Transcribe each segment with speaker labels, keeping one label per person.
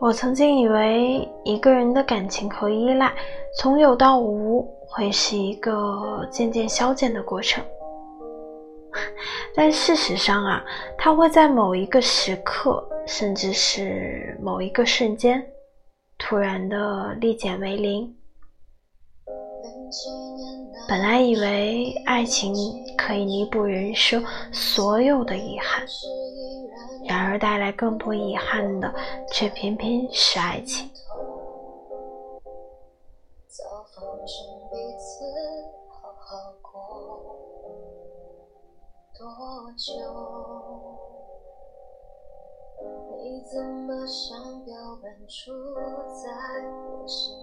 Speaker 1: 我曾经以为一个人的感情和依赖从有到无会是一个渐渐消减的过程，但事实上啊，它会在某一个时刻，甚至是某一个瞬间，突然的立减为零。本来以为爱情可以弥补人生所有的遗憾。然而带来更多遗憾的，却偏偏是爱情。你怎么想表白出在我心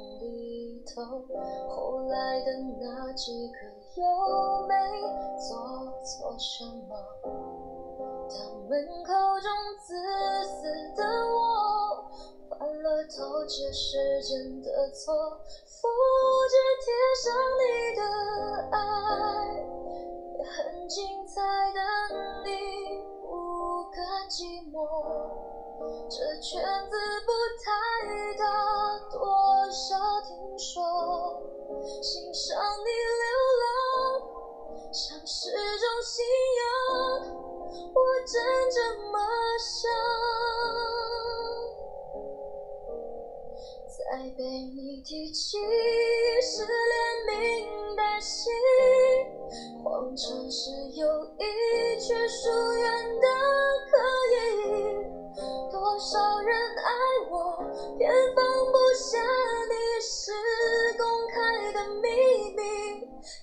Speaker 1: 后来的那几个又没做错什么？当门口中自私的我犯了偷窃时间的错，复制贴上你的爱，也很精彩的你不甘寂寞。这圈欣赏你流浪，像是种信仰，我真这么想。再被你提起失恋名单信，谎称是友谊，却疏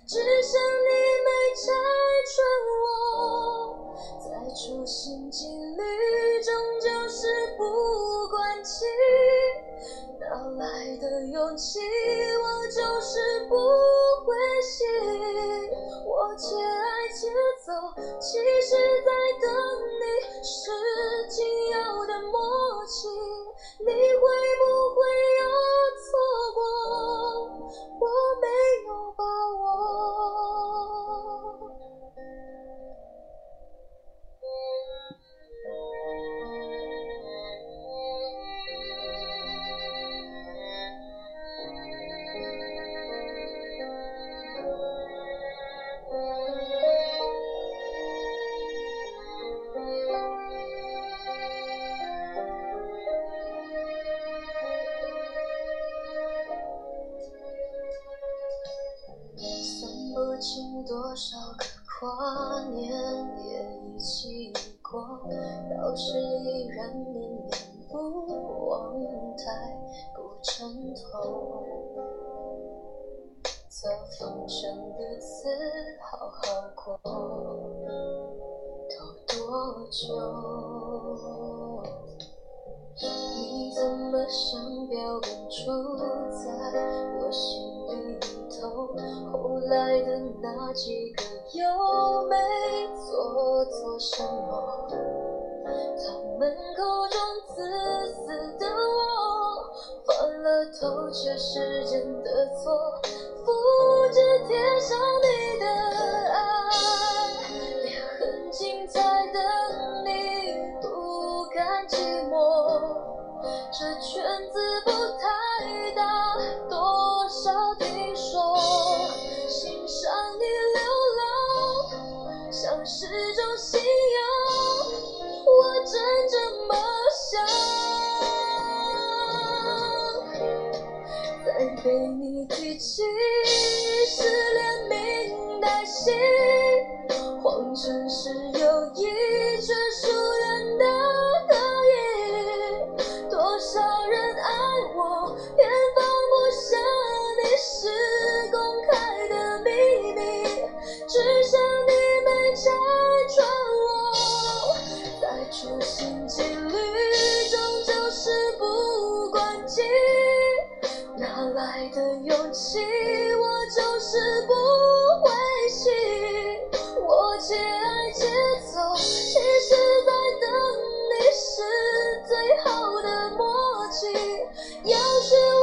Speaker 1: 只剩你没拆穿我，再处心积虑，终究是不关己，哪来的勇气？我就是不会信，我且爱且走，其实在等你，是多少个跨年也一起过到时依然念念不忘太不称头早放生彼此好好过都多久你怎么想标本杵在？来的那几个又没做错什么？他们口中自私的我，犯了偷窃时间的错。复制贴上你的爱被你提起。城是友谊，却疏远的可以。多少人爱我，偏放不下你是公开的秘密，只剩你没拆穿我。再处心积虑，来的勇气，我就是不灰心。我且爱且走，其实在等你，是最后的默契。要是。